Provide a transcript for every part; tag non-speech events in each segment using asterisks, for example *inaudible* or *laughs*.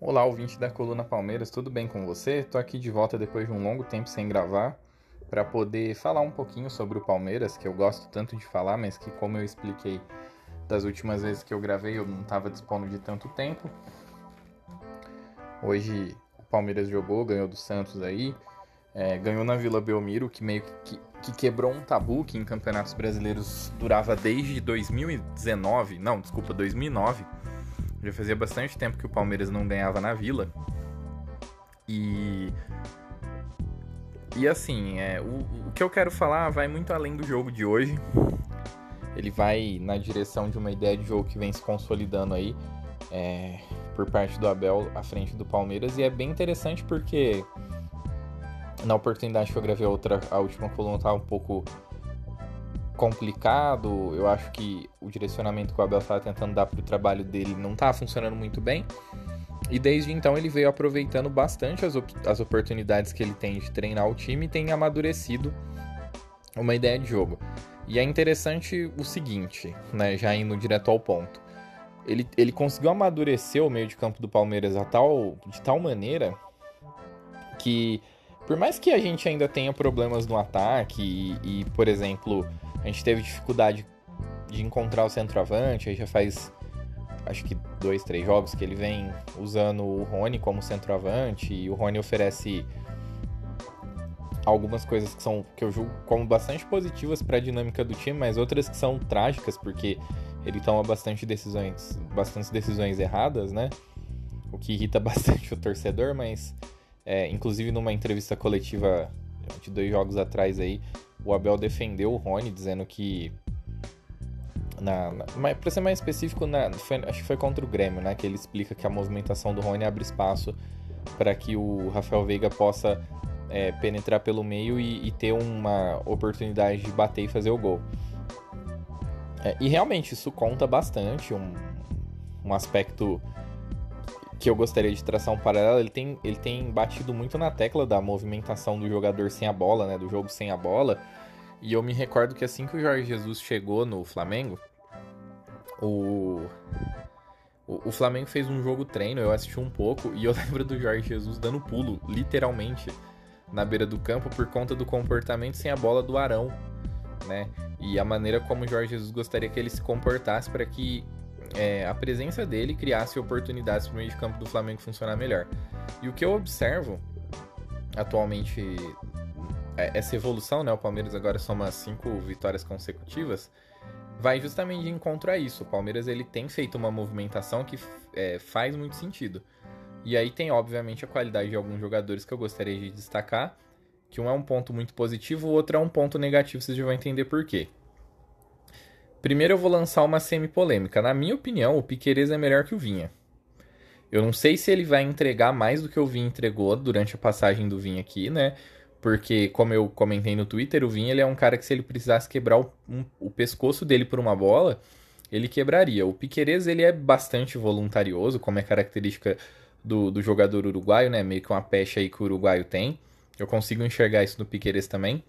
Olá, ouvinte da Coluna Palmeiras, tudo bem com você? Estou aqui de volta depois de um longo tempo sem gravar para poder falar um pouquinho sobre o Palmeiras, que eu gosto tanto de falar, mas que, como eu expliquei das últimas vezes que eu gravei, eu não estava dispondo de tanto tempo. Hoje o Palmeiras jogou, ganhou do Santos aí, é, ganhou na Vila Belmiro, que meio que, que quebrou um tabu que em campeonatos brasileiros durava desde 2019, não, desculpa, 2009 já fazia bastante tempo que o Palmeiras não ganhava na Vila. E. E assim, é, o, o que eu quero falar vai muito além do jogo de hoje. Ele vai na direção de uma ideia de jogo que vem se consolidando aí é, por parte do Abel à frente do Palmeiras. E é bem interessante porque na oportunidade que eu gravei a, outra, a última coluna estava um pouco complicado. Eu acho que o direcionamento que o Abel estava tentando dar para o trabalho dele não estava funcionando muito bem. E desde então ele veio aproveitando bastante as, op as oportunidades que ele tem de treinar o time e tem amadurecido uma ideia de jogo. E é interessante o seguinte, né, já indo direto ao ponto. Ele, ele conseguiu amadurecer o meio de campo do Palmeiras a tal, de tal maneira que, por mais que a gente ainda tenha problemas no ataque e, e por exemplo, a gente teve dificuldade de encontrar o centroavante, aí já faz acho que dois, três jogos que ele vem usando o Rony como centroavante e o Rony oferece algumas coisas que são que eu julgo como bastante positivas para a dinâmica do time, mas outras que são trágicas porque ele toma bastante decisões, bastante decisões erradas, né? O que irrita *laughs* bastante o torcedor, mas é, inclusive numa entrevista coletiva de dois jogos atrás aí, o Abel defendeu o Rony, dizendo que. Na, na, pra ser mais específico, na, foi, acho que foi contra o Grêmio, né? Que ele explica que a movimentação do Rony abre espaço para que o Rafael Veiga possa é, penetrar pelo meio e, e, ter uma oportunidade de bater e fazer o gol. É, e realmente isso conta bastante, um, um aspecto que eu gostaria de traçar um paralelo, ele tem, ele tem batido muito na tecla da movimentação do jogador sem a bola, né? Do jogo sem a bola. E eu me recordo que assim que o Jorge Jesus chegou no Flamengo, o, o, o Flamengo fez um jogo treino, eu assisti um pouco, e eu *laughs* lembro do Jorge Jesus dando pulo, literalmente, na beira do campo por conta do comportamento sem a bola do Arão, né? E a maneira como o Jorge Jesus gostaria que ele se comportasse para que é, a presença dele criasse oportunidades para o meio de campo do Flamengo funcionar melhor. E o que eu observo atualmente, é, essa evolução, né? O Palmeiras agora soma cinco vitórias consecutivas, vai justamente de encontro a isso. O Palmeiras ele tem feito uma movimentação que é, faz muito sentido. E aí tem, obviamente, a qualidade de alguns jogadores que eu gostaria de destacar, que um é um ponto muito positivo, o outro é um ponto negativo, vocês já vão entender por quê. Primeiro eu vou lançar uma semi-polêmica. Na minha opinião, o Piqueires é melhor que o Vinha. Eu não sei se ele vai entregar mais do que o Vinha entregou durante a passagem do Vinha aqui, né? Porque, como eu comentei no Twitter, o Vinha ele é um cara que se ele precisasse quebrar o, um, o pescoço dele por uma bola, ele quebraria. O Piqueires ele é bastante voluntarioso, como é característica do, do jogador uruguaio, né? Meio que uma pecha aí que o uruguaio tem. Eu consigo enxergar isso no Piqueires também.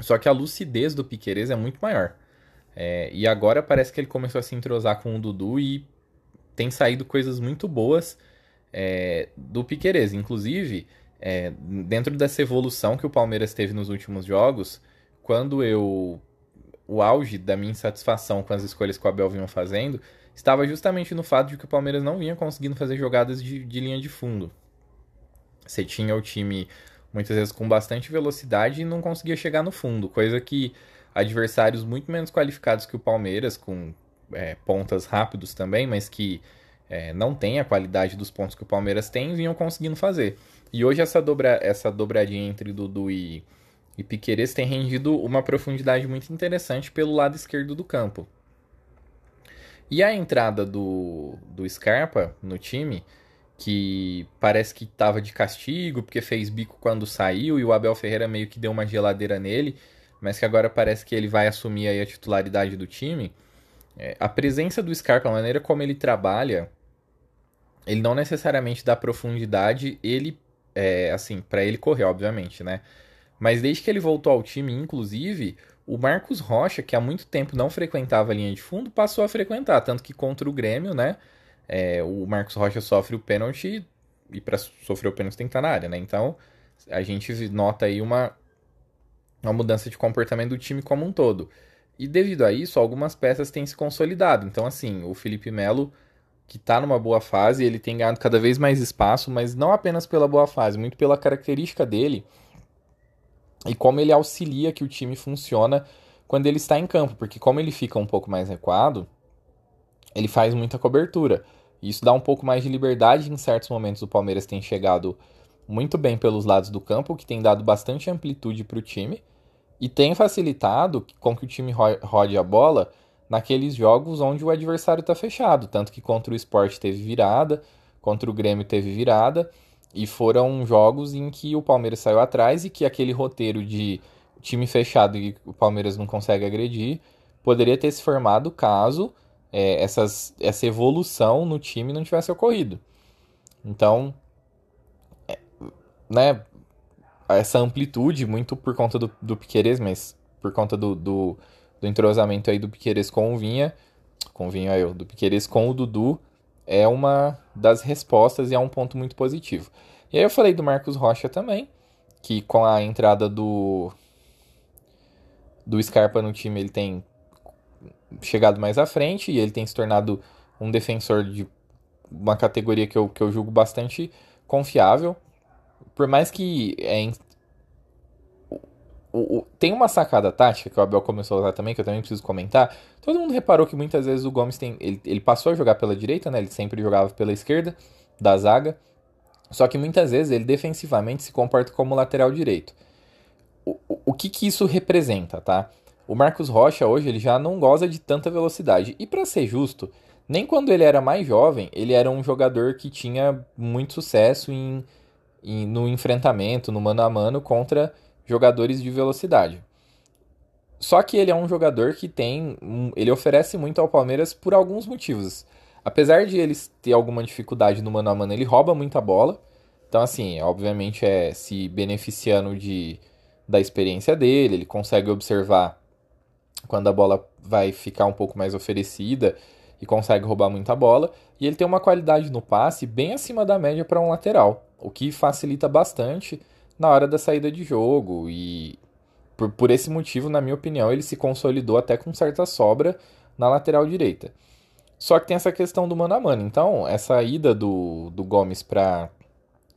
Só que a lucidez do Piqueires é muito maior. É, e agora parece que ele começou a se entrosar com o Dudu e tem saído coisas muito boas é, do Piquerez. Inclusive, é, dentro dessa evolução que o Palmeiras teve nos últimos jogos, quando eu. O auge da minha insatisfação com as escolhas que o Abel vinha fazendo estava justamente no fato de que o Palmeiras não vinha conseguindo fazer jogadas de, de linha de fundo. Você tinha o time muitas vezes com bastante velocidade e não conseguia chegar no fundo, coisa que adversários muito menos qualificados que o Palmeiras, com é, pontas rápidos também, mas que é, não tem a qualidade dos pontos que o Palmeiras tem, vinham conseguindo fazer. E hoje essa, dobra, essa dobradinha entre Dudu e, e Piqueires tem rendido uma profundidade muito interessante pelo lado esquerdo do campo. E a entrada do, do Scarpa no time, que parece que estava de castigo, porque fez bico quando saiu, e o Abel Ferreira meio que deu uma geladeira nele, mas que agora parece que ele vai assumir aí a titularidade do time, é, a presença do Scarpa, a maneira como ele trabalha, ele não necessariamente dá profundidade, ele, é, assim, para ele correr, obviamente, né? Mas desde que ele voltou ao time, inclusive, o Marcos Rocha, que há muito tempo não frequentava a linha de fundo, passou a frequentar, tanto que contra o Grêmio, né? é, o Marcos Rocha sofre o pênalti e para sofrer o pênalti tem que estar na área, né? Então a gente nota aí uma, uma mudança de comportamento do time como um todo. E devido a isso, algumas peças têm se consolidado. Então, assim, o Felipe Melo, que está numa boa fase, ele tem ganhado cada vez mais espaço, mas não apenas pela boa fase, muito pela característica dele e como ele auxilia que o time funciona quando ele está em campo, porque como ele fica um pouco mais recuado, ele faz muita cobertura. Isso dá um pouco mais de liberdade em certos momentos. O Palmeiras tem chegado muito bem pelos lados do campo, que tem dado bastante amplitude para o time e tem facilitado com que o time rode a bola naqueles jogos onde o adversário está fechado. Tanto que contra o Sport teve virada, contra o Grêmio teve virada, e foram jogos em que o Palmeiras saiu atrás e que aquele roteiro de time fechado e o Palmeiras não consegue agredir poderia ter se formado caso é, essas, essa evolução no time não tivesse ocorrido. Então, é, né, essa amplitude, muito por conta do, do Piqueires, mas por conta do, do, do, entrosamento aí do Piqueires com o Vinha, com o Vinha eu, do Piqueires com o Dudu, é uma das respostas e é um ponto muito positivo. E aí eu falei do Marcos Rocha também, que com a entrada do do Scarpa no time, ele tem chegado mais à frente e ele tem se tornado um defensor de uma categoria que eu, que eu julgo bastante confiável. Por mais que é, o, o, tem uma sacada tática que o Abel começou a usar também, que eu também preciso comentar. Todo mundo reparou que muitas vezes o Gomes tem. Ele, ele passou a jogar pela direita, né? Ele sempre jogava pela esquerda da zaga. Só que muitas vezes ele defensivamente se comporta como lateral direito. O, o, o que, que isso representa, tá? O Marcos Rocha hoje ele já não goza de tanta velocidade. E para ser justo, nem quando ele era mais jovem, ele era um jogador que tinha muito sucesso em, no enfrentamento, no mano a mano contra jogadores de velocidade. Só que ele é um jogador que tem. Ele oferece muito ao Palmeiras por alguns motivos. Apesar de ele ter alguma dificuldade no mano a mano, ele rouba muita bola. Então, assim, obviamente é se beneficiando de, da experiência dele, ele consegue observar quando a bola vai ficar um pouco mais oferecida e consegue roubar muita bola. E ele tem uma qualidade no passe bem acima da média para um lateral, o que facilita bastante na hora da saída de jogo. E por, por esse motivo, na minha opinião, ele se consolidou até com certa sobra na lateral direita. Só que tem essa questão do mano a mano. Então, essa ida do, do Gomes para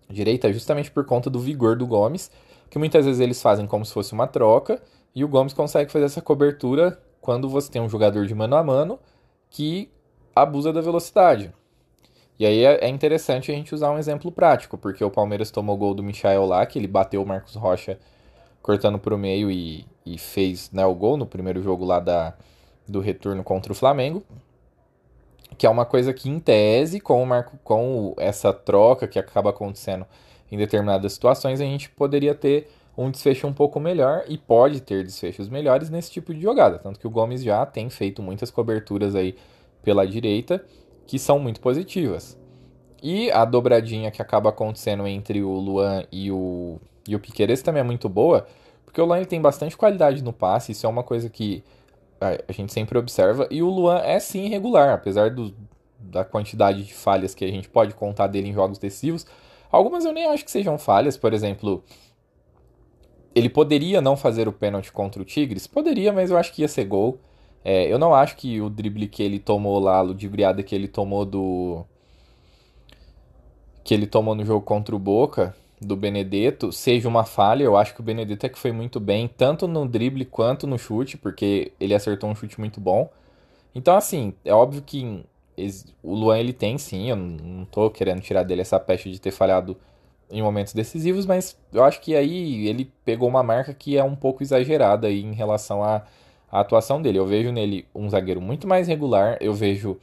direita é justamente por conta do vigor do Gomes, que muitas vezes eles fazem como se fosse uma troca e o Gomes consegue fazer essa cobertura quando você tem um jogador de mano a mano que abusa da velocidade. E aí é, é interessante a gente usar um exemplo prático, porque o Palmeiras tomou gol do Michael lá, que ele bateu o Marcos Rocha cortando para o meio e, e fez né, o gol no primeiro jogo lá da, do retorno contra o Flamengo. Que é uma coisa que, em tese, com, o Marco, com essa troca que acaba acontecendo em determinadas situações, a gente poderia ter um desfecho um pouco melhor e pode ter desfechos melhores nesse tipo de jogada. Tanto que o Gomes já tem feito muitas coberturas aí pela direita que são muito positivas. E a dobradinha que acaba acontecendo entre o Luan e o, e o Piqueires também é muito boa, porque o Luan tem bastante qualidade no passe, isso é uma coisa que a gente sempre observa, e o Luan é sim irregular, apesar do, da quantidade de falhas que a gente pode contar dele em jogos decisivos. Algumas eu nem acho que sejam falhas, por exemplo, ele poderia não fazer o pênalti contra o Tigres? Poderia, mas eu acho que ia ser gol. É, eu não acho que o drible que ele tomou lá, a ludibriada que ele tomou do. que ele tomou no jogo contra o Boca, do Benedetto, seja uma falha. Eu acho que o Benedetto é que foi muito bem, tanto no drible quanto no chute, porque ele acertou um chute muito bom. Então, assim, é óbvio que o Luan ele tem sim, eu não tô querendo tirar dele essa peste de ter falhado em momentos decisivos, mas eu acho que aí ele pegou uma marca que é um pouco exagerada aí em relação à, à atuação dele. Eu vejo nele um zagueiro muito mais regular, eu vejo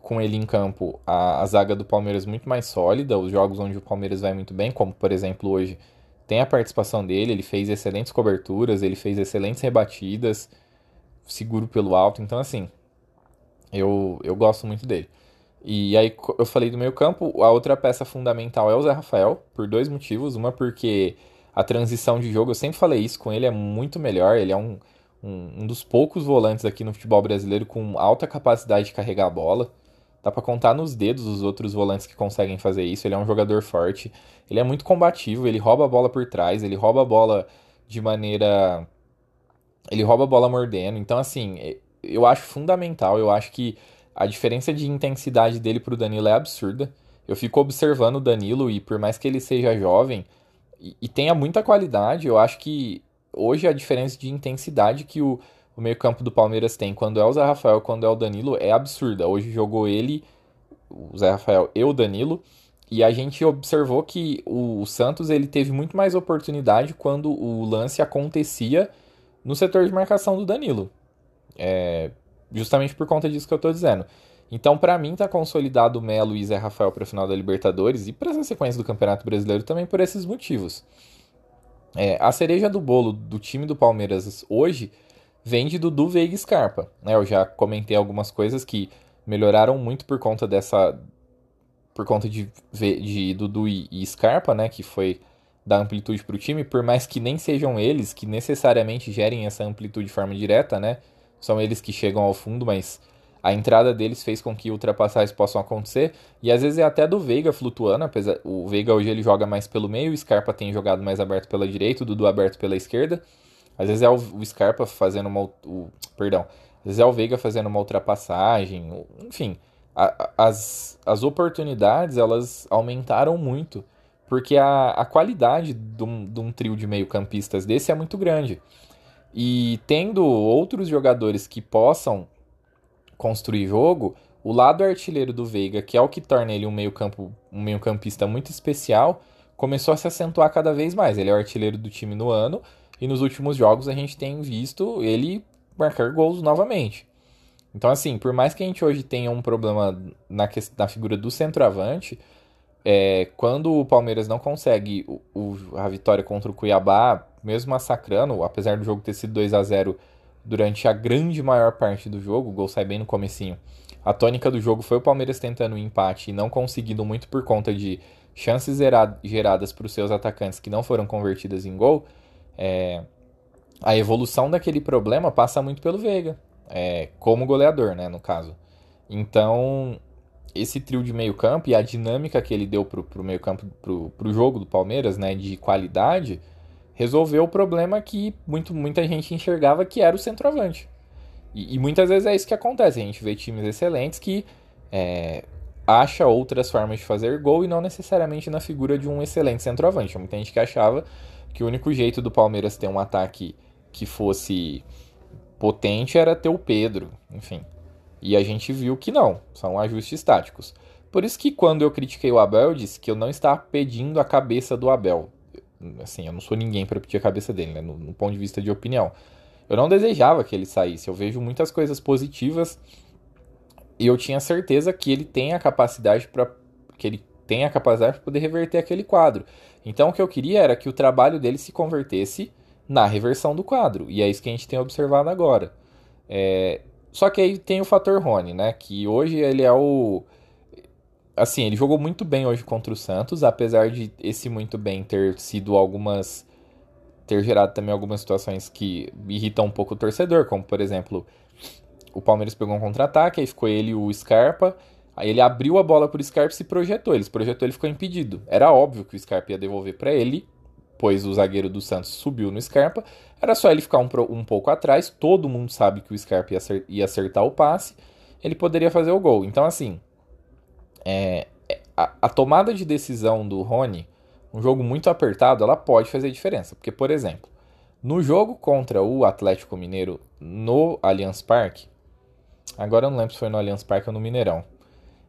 com ele em campo a, a zaga do Palmeiras muito mais sólida, os jogos onde o Palmeiras vai muito bem, como por exemplo hoje tem a participação dele, ele fez excelentes coberturas, ele fez excelentes rebatidas, seguro pelo alto, então assim, eu, eu gosto muito dele. E aí eu falei do meio campo, a outra peça fundamental é o Zé Rafael, por dois motivos. Uma porque a transição de jogo, eu sempre falei isso com ele, é muito melhor. Ele é um, um, um dos poucos volantes aqui no futebol brasileiro com alta capacidade de carregar a bola. Dá para contar nos dedos os outros volantes que conseguem fazer isso. Ele é um jogador forte, ele é muito combativo, ele rouba a bola por trás, ele rouba a bola de maneira. Ele rouba a bola mordendo. Então, assim, eu acho fundamental. Eu acho que a diferença de intensidade dele pro Danilo é absurda. Eu fico observando o Danilo e por mais que ele seja jovem e, e tenha muita qualidade, eu acho que hoje a diferença de intensidade que o, o meio-campo do Palmeiras tem quando é o Zé Rafael, quando é o Danilo, é absurda. Hoje jogou ele, o Zé Rafael e o Danilo, e a gente observou que o, Santos ele teve muito mais oportunidade quando o lance acontecia no setor de marcação do Danilo. É, justamente por conta disso que eu estou dizendo. Então, para mim, tá consolidado o Melo e Zé Rafael para a final da Libertadores e para essa sequência do Campeonato Brasileiro também por esses motivos. É, a cereja do bolo do time do Palmeiras hoje vem de Dudu, Veiga Scarpa. Né? Eu já comentei algumas coisas que melhoraram muito por conta dessa. Por conta de, de Dudu e, Scarpa, né? Que foi dar amplitude para o time, por mais que nem sejam eles que necessariamente gerem essa amplitude de forma direta, né? São eles que chegam ao fundo, mas a entrada deles fez com que ultrapassagens possam acontecer. E às vezes é até do Veiga flutuando, apesar o Veiga hoje ele joga mais pelo meio, o Scarpa tem jogado mais aberto pela direita, o Dudu aberto pela esquerda. Às vezes é o, o Scarpa fazendo uma. O, perdão. Às vezes é o Veiga fazendo uma ultrapassagem. Enfim, a, as, as oportunidades elas aumentaram muito. Porque a, a qualidade de um, de um trio de meio-campistas desse é muito grande. E tendo outros jogadores que possam construir jogo, o lado artilheiro do Veiga, que é o que torna ele um meio-campo, um meio-campista muito especial, começou a se acentuar cada vez mais. Ele é o artilheiro do time no ano e nos últimos jogos a gente tem visto ele marcar gols novamente. Então, assim, por mais que a gente hoje tenha um problema na, na figura do centroavante, é, quando o Palmeiras não consegue o, o, a vitória contra o Cuiabá, mesmo massacrando, apesar do jogo ter sido 2 a 0 durante a grande maior parte do jogo, o gol sai bem no comecinho. A tônica do jogo foi o Palmeiras tentando um empate e não conseguindo muito por conta de chances geradas para os seus atacantes que não foram convertidas em gol é, a evolução daquele problema passa muito pelo Veiga, é, como goleador, né, no caso. Então, esse trio de meio campo e a dinâmica que ele deu pro, pro meio campo, pro, pro jogo do Palmeiras, né, de qualidade, resolveu o problema que muito, muita gente enxergava que era o centroavante. E, e muitas vezes é isso que acontece, a gente vê times excelentes que é, acha outras formas de fazer gol e não necessariamente na figura de um excelente centroavante. Muita gente que achava que o único jeito do Palmeiras ter um ataque que fosse potente era ter o Pedro, enfim. E a gente viu que não, são ajustes táticos. Por isso que quando eu critiquei o Abel, eu disse que eu não estava pedindo a cabeça do Abel. Assim, eu não sou ninguém para pedir a cabeça dele, né? no, no ponto de vista de opinião. Eu não desejava que ele saísse. Eu vejo muitas coisas positivas e eu tinha certeza que ele tem a capacidade para que ele tem a capacidade de poder reverter aquele quadro. Então o que eu queria era que o trabalho dele se convertesse na reversão do quadro. E é isso que a gente tem observado agora. É... Só que aí tem o fator Rony, né? Que hoje ele é o. Assim, ele jogou muito bem hoje contra o Santos, apesar de esse muito bem ter sido algumas. ter gerado também algumas situações que irritam um pouco o torcedor, como por exemplo, o Palmeiras pegou um contra-ataque, aí ficou ele e o Scarpa, Aí ele abriu a bola pro Scarpa e se projetou. Ele se projetou, ele ficou impedido. Era óbvio que o Scarpa ia devolver para ele, pois o zagueiro do Santos subiu no Scarpa. Era só ele ficar um, um pouco atrás. Todo mundo sabe que o Scarpa ia, acertar, ia acertar o passe. Ele poderia fazer o gol. Então, assim, é, é, a, a tomada de decisão do Rony, um jogo muito apertado, ela pode fazer diferença. Porque, por exemplo, no jogo contra o Atlético Mineiro no Allianz Parque, agora eu não lembro se foi no Allianz Parque ou no Mineirão.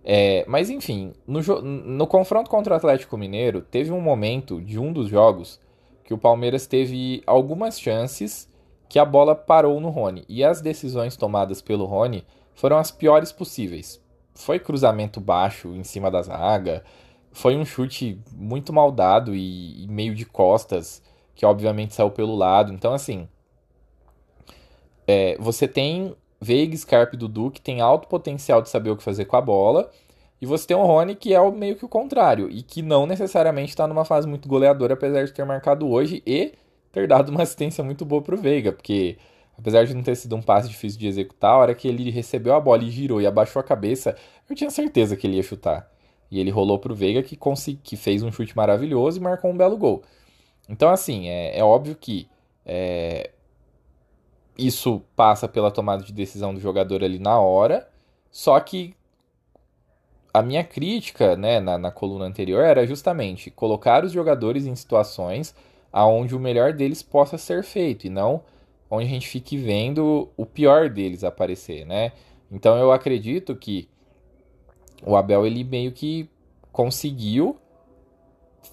É, mas enfim, no, no confronto contra o Atlético Mineiro, teve um momento de um dos jogos que o Palmeiras teve algumas chances que a bola parou no Rony. E as decisões tomadas pelo Rony foram as piores possíveis. Foi cruzamento baixo em cima da zaga, foi um chute muito mal dado e, e meio de costas, que obviamente saiu pelo lado. Então, assim, é, você tem Veiga, Scarpa e Dudu, que tem alto potencial de saber o que fazer com a bola. E você tem o Rony, que é o meio que o contrário, e que não necessariamente está numa fase muito goleadora, apesar de ter marcado hoje e ter dado uma assistência muito boa para o Veiga, porque apesar de não ter sido um passe difícil de executar, a hora que ele recebeu a bola e girou e abaixou a cabeça, eu tinha certeza que ele ia chutar. E ele rolou pro Veiga que, consegui, que fez um chute maravilhoso e marcou um belo gol. Então, assim, é, é óbvio que é, isso passa pela tomada de decisão do jogador ali na hora, só que a minha crítica né, na, na coluna anterior era justamente colocar os jogadores em situações aonde o melhor deles possa ser feito e não onde a gente fique vendo o pior deles aparecer, né? Então eu acredito que o Abel ele meio que conseguiu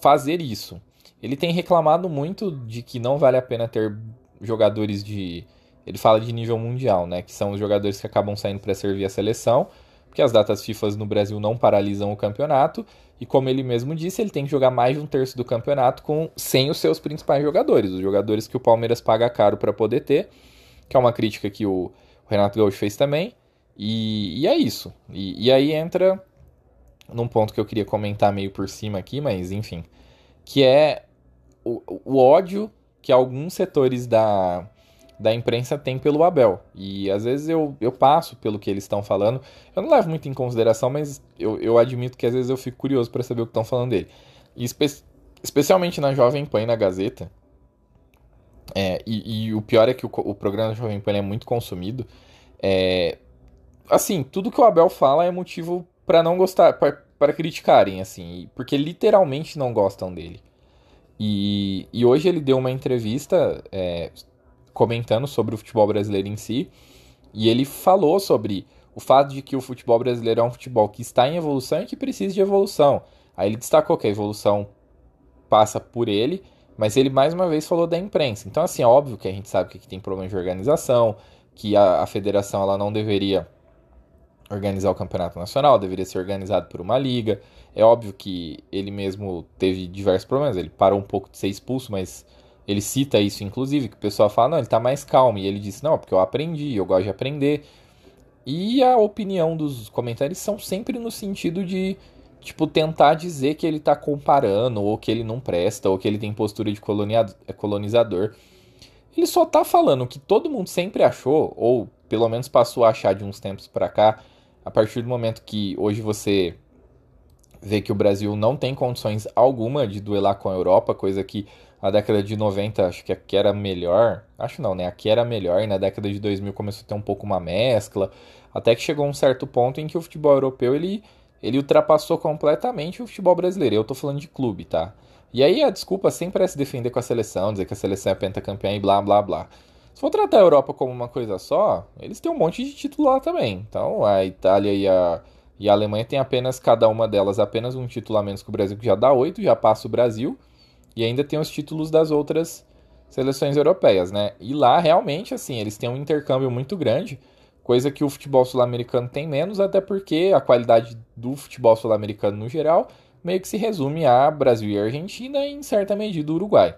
fazer isso. Ele tem reclamado muito de que não vale a pena ter jogadores de ele fala de nível mundial, né, que são os jogadores que acabam saindo para servir a seleção, porque as datas FIFA no Brasil não paralisam o campeonato, e como ele mesmo disse, ele tem que jogar mais de um terço do campeonato com sem os seus principais jogadores, os jogadores que o Palmeiras paga caro para poder ter, que é uma crítica que o Renato Gaúcho fez também. E, e é isso. E, e, aí entra num ponto que eu queria comentar meio por cima aqui, mas enfim, que é o, o ódio que alguns setores da, da imprensa têm pelo Abel. E às vezes eu, eu passo pelo que eles estão falando. Eu não levo muito em consideração, mas eu, eu admito que às vezes eu fico curioso para saber o que estão falando dele. E espe especialmente na Jovem Pan e na Gazeta. É, e, e, o pior é que o, o programa da Jovem Pan é muito consumido. É, assim, tudo que o Abel fala é motivo para não gostar, para criticarem, assim, porque literalmente não gostam dele. E, e hoje ele deu uma entrevista é, comentando sobre o futebol brasileiro em si, e ele falou sobre o fato de que o futebol brasileiro é um futebol que está em evolução e que precisa de evolução. Aí ele destacou que a evolução passa por ele, mas ele mais uma vez falou da imprensa. Então, assim, é óbvio que a gente sabe que aqui tem problema de organização, que a, a federação ela não deveria organizar o campeonato nacional, deveria ser organizado por uma liga. É óbvio que ele mesmo teve diversos problemas, ele parou um pouco de ser expulso, mas ele cita isso inclusive, que o pessoal fala, não, ele tá mais calmo, e ele disse, não, porque eu aprendi, eu gosto de aprender. E a opinião dos comentários são sempre no sentido de, tipo, tentar dizer que ele tá comparando, ou que ele não presta, ou que ele tem postura de colonizador. Ele só tá falando que todo mundo sempre achou, ou pelo menos passou a achar de uns tempos para cá, a partir do momento que hoje você vê que o Brasil não tem condições alguma de duelar com a Europa, coisa que na década de 90 acho que aqui era melhor, acho não, né? Aqui era melhor e na década de 2000 começou a ter um pouco uma mescla, até que chegou um certo ponto em que o futebol europeu ele, ele ultrapassou completamente o futebol brasileiro. Eu tô falando de clube, tá? E aí a desculpa sempre é se defender com a seleção, dizer que a seleção é pentacampeã e blá blá blá. Se for tratar a Europa como uma coisa só, eles têm um monte de título lá também. Então a Itália e a, e a Alemanha têm apenas, cada uma delas, apenas um título a menos que o Brasil, que já dá oito, já passa o Brasil. E ainda tem os títulos das outras seleções europeias, né? E lá, realmente, assim, eles têm um intercâmbio muito grande, coisa que o futebol sul-americano tem menos, até porque a qualidade do futebol sul-americano no geral meio que se resume a Brasil e Argentina e, em certa medida, Uruguai.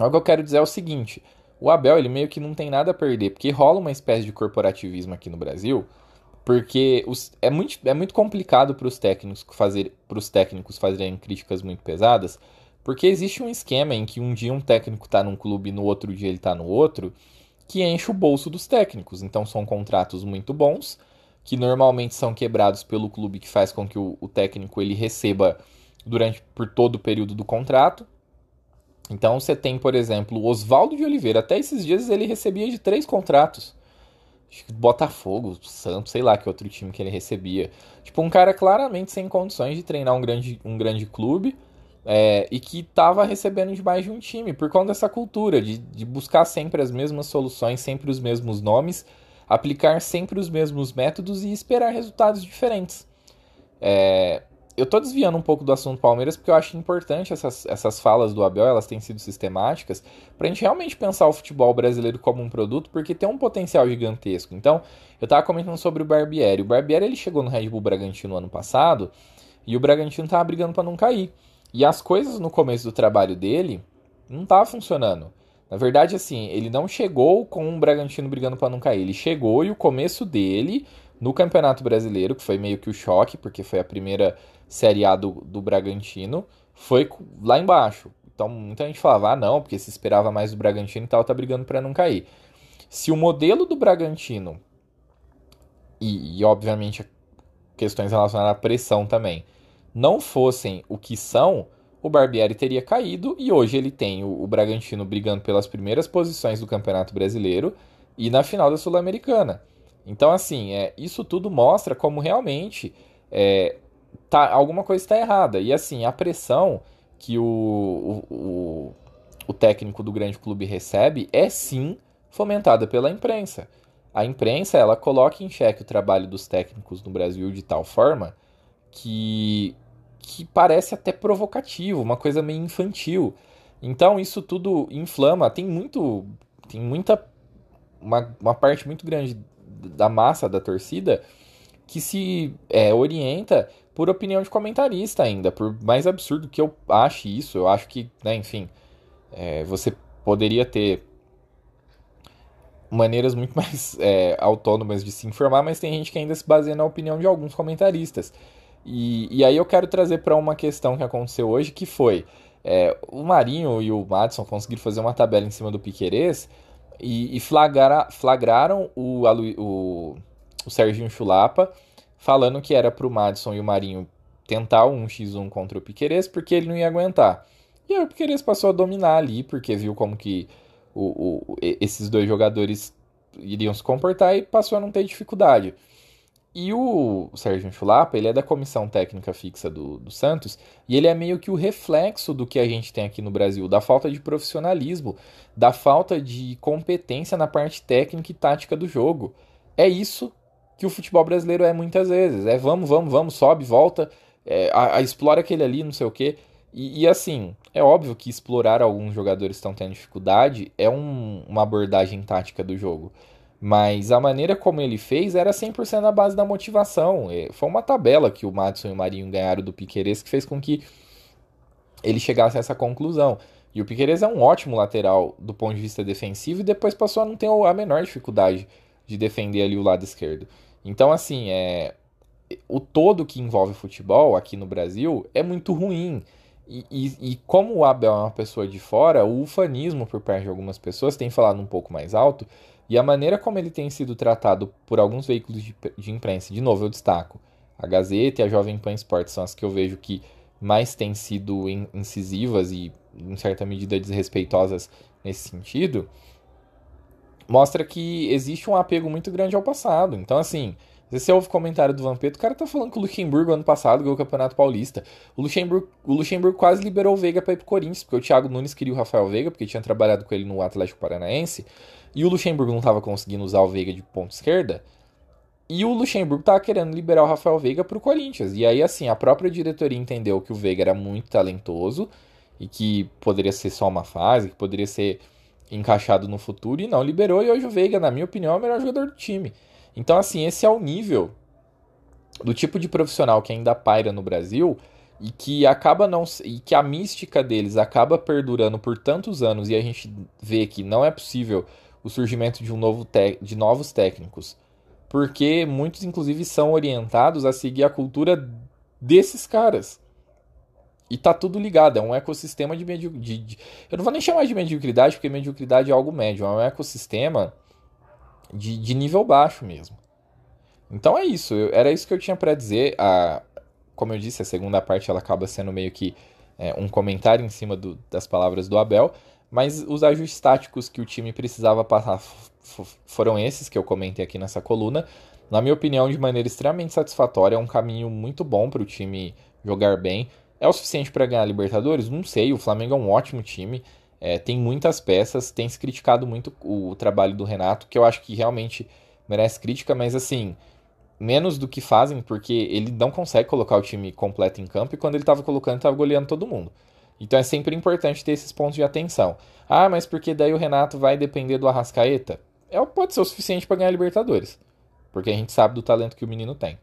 O que eu quero dizer é o seguinte o Abel, ele meio que não tem nada a perder, porque rola uma espécie de corporativismo aqui no Brasil, porque os, é, muito, é muito complicado para os técnicos fazer para os técnicos fazerem críticas muito pesadas, porque existe um esquema em que um dia um técnico está num clube e no outro dia ele está no outro, que enche o bolso dos técnicos. Então são contratos muito bons, que normalmente são quebrados pelo clube que faz com que o, o técnico ele receba durante por todo o período do contrato. Então você tem, por exemplo, Oswaldo de Oliveira. Até esses dias ele recebia de três contratos. Botafogo, Santos, sei lá que outro time que ele recebia. Tipo, um cara claramente sem condições de treinar um grande, um grande clube é, e que estava recebendo de mais de um time por conta dessa cultura de, de buscar sempre as mesmas soluções, sempre os mesmos nomes, aplicar sempre os mesmos métodos e esperar resultados diferentes. É, eu tô desviando um pouco do assunto Palmeiras porque eu acho importante essas, essas falas do Abel, elas têm sido sistemáticas, pra gente realmente pensar o futebol brasileiro como um produto, porque tem um potencial gigantesco. Então, eu tava comentando sobre o Barbieri. O Barbieri ele chegou no Red Bull Bragantino ano passado e o Bragantino tava brigando para não cair. E as coisas no começo do trabalho dele não tava funcionando. Na verdade, assim, ele não chegou com o Bragantino brigando para não cair. Ele chegou e o começo dele no Campeonato Brasileiro, que foi meio que o choque, porque foi a primeira Série A do, do Bragantino, foi lá embaixo. Então muita gente falava, ah não, porque se esperava mais do Bragantino e tal, tá brigando para não cair. Se o modelo do Bragantino, e, e obviamente questões relacionadas à pressão também, não fossem o que são, o Barbieri teria caído e hoje ele tem o, o Bragantino brigando pelas primeiras posições do Campeonato Brasileiro e na final da Sul-Americana. Então, assim, é, isso tudo mostra como realmente é, tá, alguma coisa está errada. E, assim, a pressão que o, o, o, técnico do grande clube recebe é sim fomentada pela imprensa. A imprensa ela coloca em xeque o trabalho dos técnicos no Brasil de tal forma que, que parece até provocativo, uma coisa meio infantil. Então isso tudo inflama, tem muito, tem muita uma, uma parte muito grande da massa da torcida que se é, orienta por opinião de comentarista ainda, por mais absurdo que eu ache isso, eu acho que, né, enfim, é, você poderia ter maneiras muito *laughs* mais é, autônomas de se informar, mas tem gente que ainda se baseia na opinião de alguns comentaristas. E, e aí eu quero trazer para uma questão que aconteceu hoje, que foi é, o Marinho e o Madison conseguiram fazer uma tabela em cima do Piquerez e, e flagra, flagraram o, o, o Serginho Chulapa falando que era para o Madison e o Marinho tentar um x1 contra o Piquerez porque ele não ia aguentar. E aí o Piquerez passou a dominar ali, porque viu como que o, o, esses dois jogadores iriam se comportar e passou a não ter dificuldade. E o Sérgio Chulapa, ele é da comissão técnica fixa do, do Santos, e ele é meio que o reflexo do que a gente tem aqui no Brasil, da falta de profissionalismo, da falta de competência na parte técnica e tática do jogo. É isso que o futebol brasileiro é muitas vezes. É vamos, vamos, vamos, sobe, volta, é, a, a explora aquele ali, não sei o quê. E, e, assim, é óbvio que explorar alguns jogadores que estão tendo dificuldade é um, uma abordagem tática do jogo. Mas a maneira como ele fez era 100% na base da motivação. Foi uma tabela que o Madison e o Marinho ganharam do Piqueires que fez com que ele chegasse a essa conclusão. E o Piqueires é um ótimo lateral do ponto de vista defensivo e depois passou a não ter a menor dificuldade de defender ali o lado esquerdo. Então, assim, é, o todo que envolve futebol aqui no Brasil é muito ruim. E, e, e, como o Abel é uma pessoa de fora, o ufanismo por parte de algumas pessoas tem falado um pouco mais alto, e a maneira como ele tem sido tratado por alguns veículos de, de imprensa, de novo eu destaco, a Gazeta e a Jovem Pan Esportes são as que eu vejo que mais têm sido incisivas e, em certa medida, desrespeitosas nesse sentido, mostra que existe um apego muito grande ao passado. Então, assim, você ouve o comentário do Vampeta, o cara tá falando que o Luxemburgo ano passado ganhou o Campeonato Paulista. O Luxemburgo, o Luxemburgo quase liberou o Veiga para ir pro Corinthians, porque o Thiago Nunes queria o Rafael Veiga, porque tinha trabalhado com ele no Atlético Paranaense, e o Luxemburgo não tava conseguindo usar o Veiga de ponta esquerda. E o Luxemburgo tava querendo liberar o Rafael Veiga pro Corinthians. E aí, assim, a própria diretoria entendeu que o Veiga era muito talentoso e que poderia ser só uma fase, que poderia ser encaixado no futuro, e não liberou. E hoje o Veiga, na minha opinião, é o melhor jogador do time. Então, assim, esse é o nível do tipo de profissional que ainda paira no Brasil e que acaba não e que a mística deles acaba perdurando por tantos anos e a gente vê que não é possível o surgimento de um novo de novos técnicos, porque muitos inclusive são orientados a seguir a cultura desses caras. E tá tudo ligado, é um ecossistema de, mediocridade. Eu não vou nem chamar de mediocridade, porque mediocridade é algo médio, é um ecossistema de, de nível baixo mesmo. Então é isso, eu, era isso que eu tinha para dizer. A, como eu disse, a segunda parte ela acaba sendo meio que é, um comentário em cima do, das palavras do Abel, mas os ajustes táticos que o time precisava passar foram esses que eu comentei aqui nessa coluna. Na minha opinião, de maneira extremamente satisfatória, é um caminho muito bom para o time jogar bem. É o suficiente para ganhar a Libertadores? Não sei, o Flamengo é um ótimo time. É, tem muitas peças, tem se criticado muito o trabalho do Renato, que eu acho que realmente merece crítica, mas assim, menos do que fazem, porque ele não consegue colocar o time completo em campo e quando ele estava colocando, estava goleando todo mundo. Então é sempre importante ter esses pontos de atenção. Ah, mas porque daí o Renato vai depender do Arrascaeta? É, pode ser o suficiente para ganhar a Libertadores, porque a gente sabe do talento que o menino tem.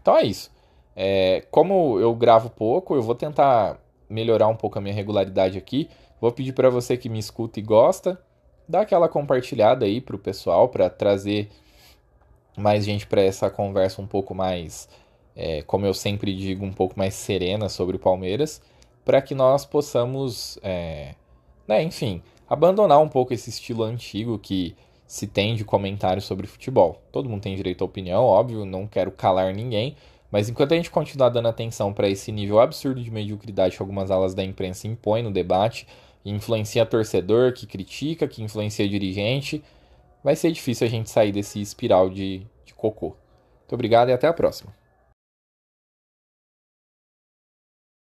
Então é isso. É, como eu gravo pouco, eu vou tentar melhorar um pouco a minha regularidade aqui. Vou pedir para você que me escuta e gosta, dá aquela compartilhada aí pro pessoal para trazer mais gente para essa conversa um pouco mais, é, como eu sempre digo, um pouco mais serena sobre o Palmeiras, para que nós possamos, é, né, enfim, abandonar um pouco esse estilo antigo que se tem de comentário sobre futebol. Todo mundo tem direito à opinião, óbvio, não quero calar ninguém, mas enquanto a gente continuar dando atenção para esse nível absurdo de mediocridade que algumas alas da imprensa impõem no debate, influencia torcedor, que critica, que influencia dirigente, vai ser difícil a gente sair desse espiral de, de cocô. Muito obrigado e até a próxima.